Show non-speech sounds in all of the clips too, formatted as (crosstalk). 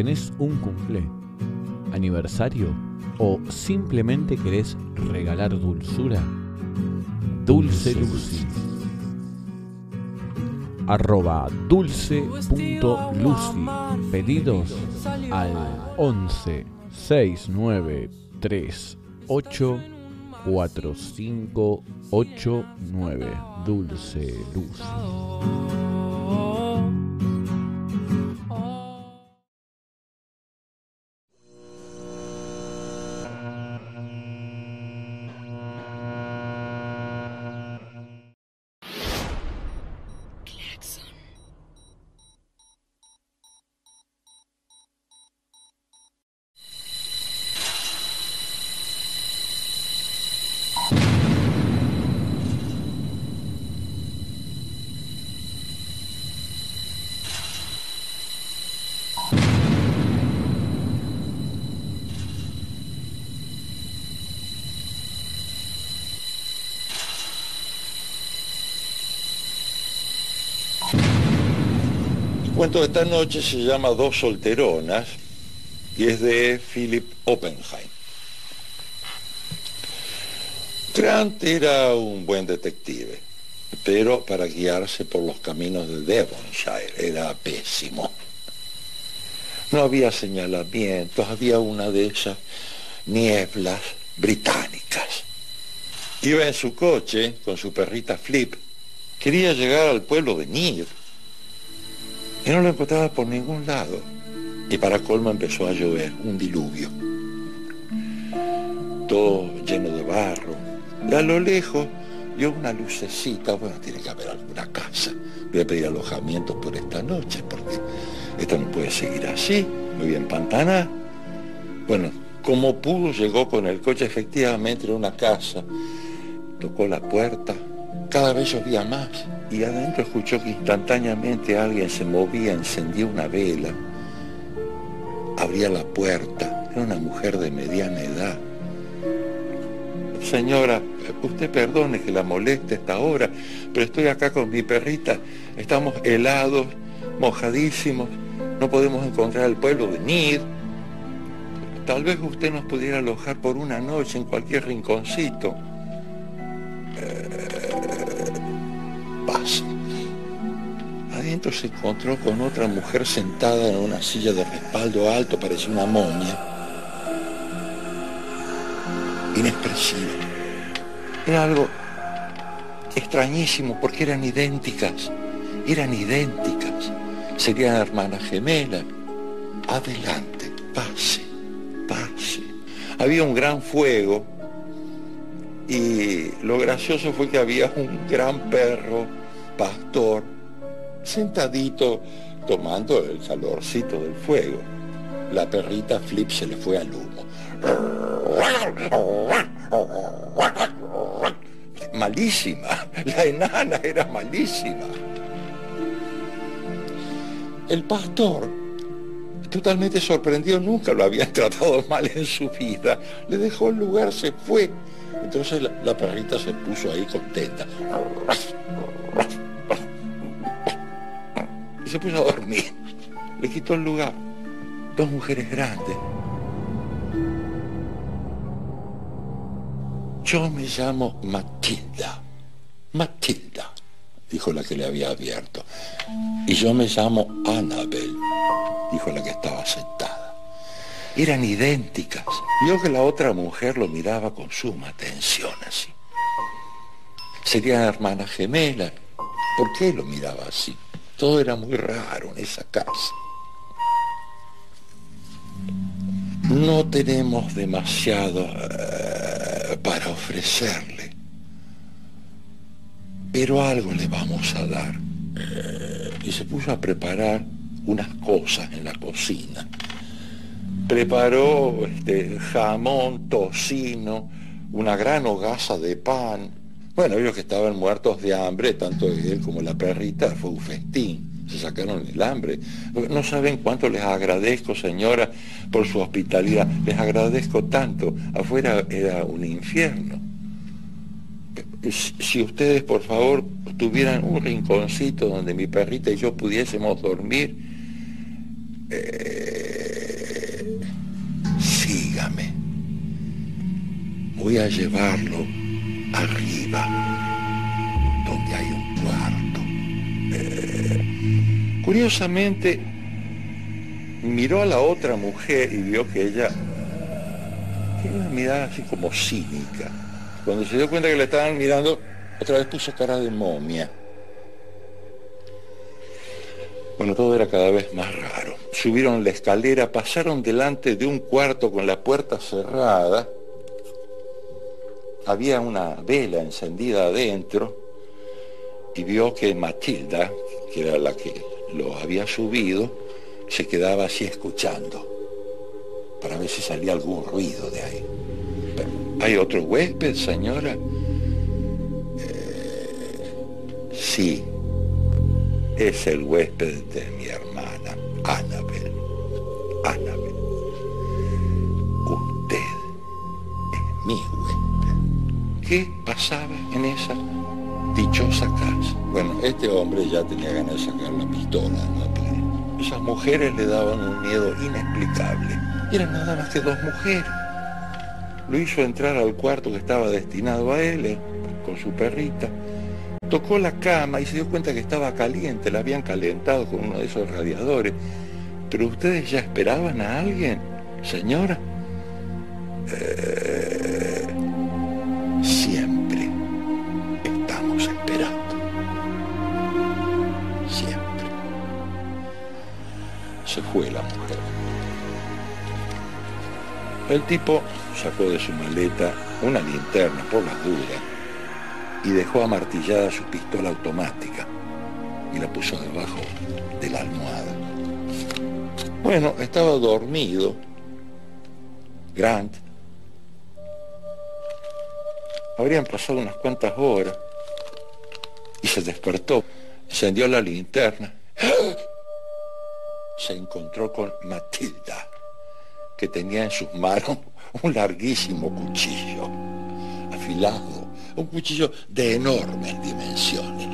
tenés un cumple, aniversario o simplemente querés regalar dulzura, Dulce Lucy. Arroba dulce.lucy. Pedidos al 11 69 38 4589. Dulce Lucy. Cuento de esta noche se llama Dos solteronas y es de Philip Oppenheim. Grant era un buen detective, pero para guiarse por los caminos de Devonshire era pésimo. No había señalamientos, había una de esas nieblas británicas. Iba en su coche con su perrita Flip. Quería llegar al pueblo de Nir y no lo encontraba por ningún lado. Y para colmo empezó a llover, un diluvio. Todo lleno de barro. Y a lo lejos vio una lucecita. Bueno, tiene que haber alguna casa. Voy a pedir alojamiento por esta noche porque esto no puede seguir así. Muy bien, Pantana. Bueno, como pudo, llegó con el coche efectivamente a una casa. Tocó la puerta. Cada vez llovía más y adentro escuchó que instantáneamente alguien se movía, encendía una vela, abría la puerta, era una mujer de mediana edad. Señora, usted perdone que la moleste esta hora, pero estoy acá con mi perrita, estamos helados, mojadísimos, no podemos encontrar el pueblo de Nid. Tal vez usted nos pudiera alojar por una noche en cualquier rinconcito. pase. Se encontró con otra mujer sentada en una silla de respaldo alto, parecía una momia. Inexpresiva. Era algo extrañísimo porque eran idénticas, eran idénticas. Serían hermanas gemelas. Adelante, pase, pase. Había un gran fuego y lo gracioso fue que había un gran perro pastor sentadito tomando el calorcito del fuego. La perrita Flip se le fue al humo. Malísima, la enana era malísima. El pastor, totalmente sorprendido, nunca lo había tratado mal en su vida. Le dejó el lugar, se fue. Entonces la, la perrita se puso ahí contenta. Se puso a dormir. Le quitó el lugar. Dos mujeres grandes. Yo me llamo Matilda. Matilda, dijo la que le había abierto. Y yo me llamo Annabel, dijo la que estaba sentada. Eran idénticas. Vio que la otra mujer lo miraba con suma atención así. Serían hermanas gemelas. ¿Por qué lo miraba así? Todo era muy raro en esa casa. No tenemos demasiado eh, para ofrecerle, pero algo le vamos a dar. Eh, y se puso a preparar unas cosas en la cocina. Preparó este, jamón, tocino, una gran hogaza de pan. Bueno, ellos que estaban muertos de hambre, tanto él como la perrita, fue un festín. Se sacaron el hambre. No saben cuánto les agradezco, señora, por su hospitalidad. Les agradezco tanto. Afuera era un infierno. Si ustedes, por favor, tuvieran un rinconcito donde mi perrita y yo pudiésemos dormir, eh, sígame. Voy a llevarlo arriba, donde hay un cuarto. Eh, curiosamente, miró a la otra mujer y vio que ella tiene una mirada así como cínica. Cuando se dio cuenta que le estaban mirando, otra vez puso cara de momia. Bueno, todo era cada vez más raro. Subieron la escalera, pasaron delante de un cuarto con la puerta cerrada. Había una vela encendida adentro y vio que Matilda, que era la que lo había subido, se quedaba así escuchando para ver si salía algún ruido de ahí. ¿Hay otro huésped, señora? Eh, sí, es el huésped de mi hermana, Annabel. ¿Qué pasaba en esa dichosa casa? Bueno, este hombre ya tenía ganas de sacar la pistola, ¿no? esas mujeres le daban un miedo inexplicable. Y eran nada más que dos mujeres. Lo hizo entrar al cuarto que estaba destinado a él, eh, con su perrita Tocó la cama y se dio cuenta que estaba caliente, la habían calentado con uno de esos radiadores. Pero ustedes ya esperaban a alguien, señora. Eh, fue la mujer. El tipo sacó de su maleta una linterna por las dudas y dejó amartillada su pistola automática y la puso debajo de la almohada. Bueno, estaba dormido. Grant. Habrían pasado unas cuantas horas y se despertó, encendió la linterna. Se encontró con Matilda, que tenía en sus manos (laughs) un larguísimo cuchillo, afilado un cuchillo de enormes dimensiones.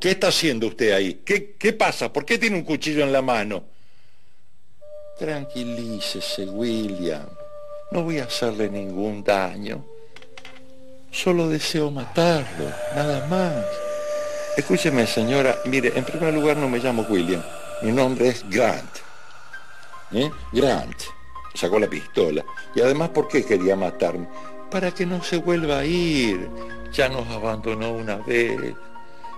¿Qué está haciendo usted ahí? ¿Qué, ¿Qué, pasa? ¿Por qué tiene un cuchillo en la mano? Tranquilícese, William. No voy a hacerle ningún daño. Solo deseo matarlo, nada más. Escúcheme, señora. Mire, en primer lugar no me llamo William. Mi nombre es Grant. ¿Eh? Grant. Sacó la pistola. Y además, ¿por qué quería matarme? para que no se vuelva a ir. Ya nos abandonó una vez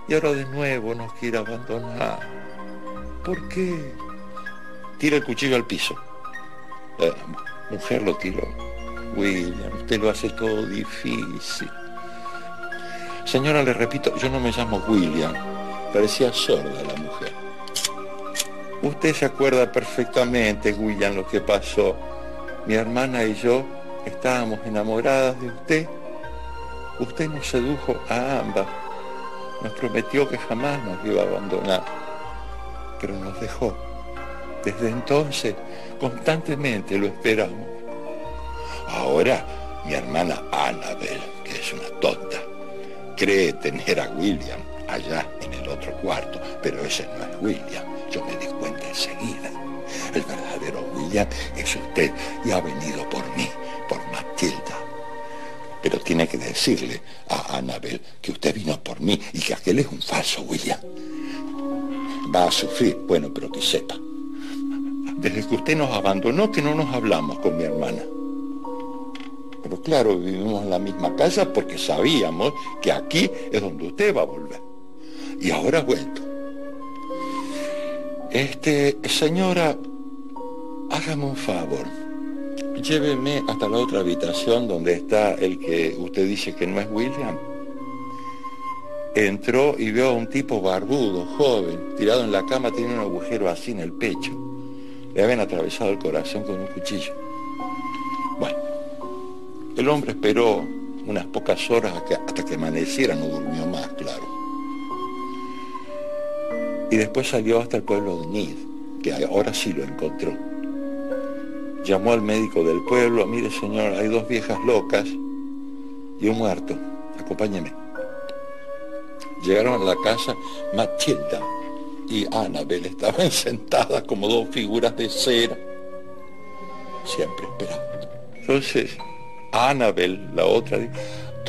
y ahora de nuevo nos quiere abandonar. ¿Por qué? Tira el cuchillo al piso. Mujer lo tiró. William, usted lo hace todo difícil. Señora, le repito, yo no me llamo William. Parecía sorda la mujer. Usted se acuerda perfectamente, William, lo que pasó. Mi hermana y yo estábamos enamoradas de usted. Usted nos sedujo a ambas. Nos prometió que jamás nos iba a abandonar. Pero nos dejó. Desde entonces, constantemente lo esperamos. Ahora, mi hermana Annabel, que es una tonta, cree tener a William allá en el otro cuarto, pero ese no es William. Yo me di cuenta enseguida. El verdadero William es usted y ha venido por mí por Matilda. Pero tiene que decirle a Annabel que usted vino por mí y que aquel es un falso, William. Va a sufrir, bueno, pero que sepa. Desde que usted nos abandonó, que no nos hablamos con mi hermana. Pero claro, vivimos en la misma casa porque sabíamos que aquí es donde usted va a volver. Y ahora ha vuelto. Este, señora, hágame un favor lléveme hasta la otra habitación donde está el que usted dice que no es William. Entró y vio a un tipo barbudo, joven, tirado en la cama, tiene un agujero así en el pecho. Le habían atravesado el corazón con un cuchillo. Bueno, el hombre esperó unas pocas horas hasta que amaneciera, no durmió más, claro. Y después salió hasta el pueblo de Nid, que ahora sí lo encontró llamó al médico del pueblo, mire señor, hay dos viejas locas y un muerto, acompáñeme. Llegaron a la casa, Matilda y Annabel estaban (laughs) sentadas como dos figuras de cera, siempre esperando. Entonces, Annabel, la otra, dijo,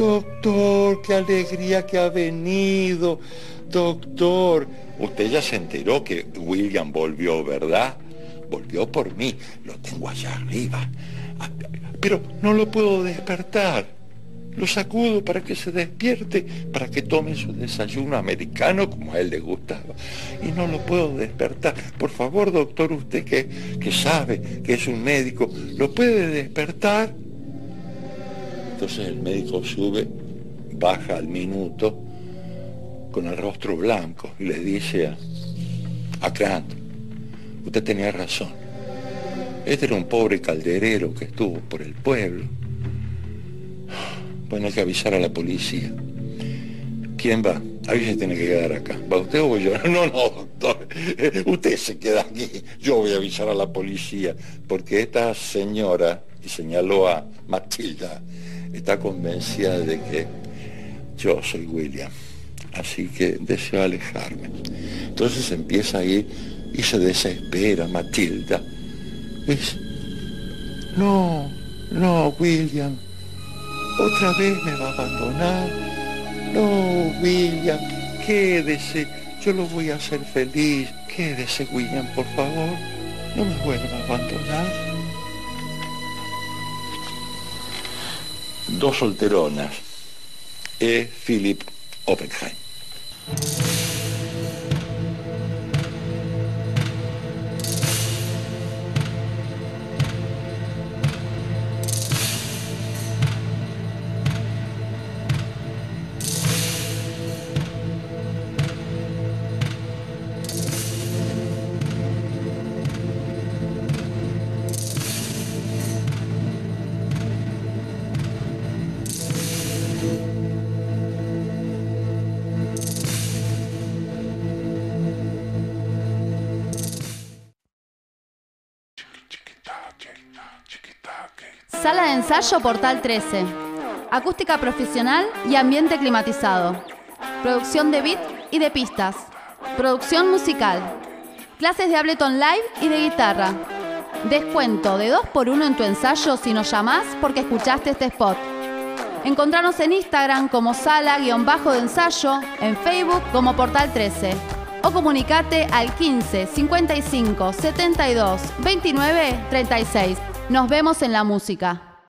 doctor, qué alegría que ha venido, doctor. Usted ya se enteró que William volvió, ¿verdad? Volvió por mí, lo tengo allá arriba. Pero no lo puedo despertar. Lo sacudo para que se despierte, para que tome su desayuno americano como a él le gustaba. Y no lo puedo despertar. Por favor, doctor, usted que, que sabe que es un médico, ¿lo puede despertar? Entonces el médico sube, baja al minuto con el rostro blanco y le dice a, a usted tenía razón. Este era un pobre calderero que estuvo por el pueblo bueno, hay que avisar a la policía. ¿Quién va? Ahí se tiene que quedar acá. ¿Va usted o voy yo? (laughs) No, no, doctor. Usted se queda aquí. Yo voy a avisar a la policía. Porque esta señora, y señaló a Matilda, está convencida de que yo soy William. Así que deseo alejarme. Entonces empieza a ir y se desespera Matilda. Dice, no, no, William ¿Otra vez me va a abandonar? No, William, quédese. Yo lo voy a hacer feliz. Quédese, William, por favor. No me vuelva a abandonar. Dos solteronas. E. Philip Oppenheim. Ensayo Portal 13. Acústica profesional y ambiente climatizado. Producción de beat y de pistas. Producción musical. Clases de Ableton Live y de guitarra. Descuento de 2 por 1 en tu ensayo si nos llamás porque escuchaste este spot. Encontranos en Instagram como sala-de ensayo, en Facebook como Portal 13 o comunicate al 15 55 72 29 36. Nos vemos en la música.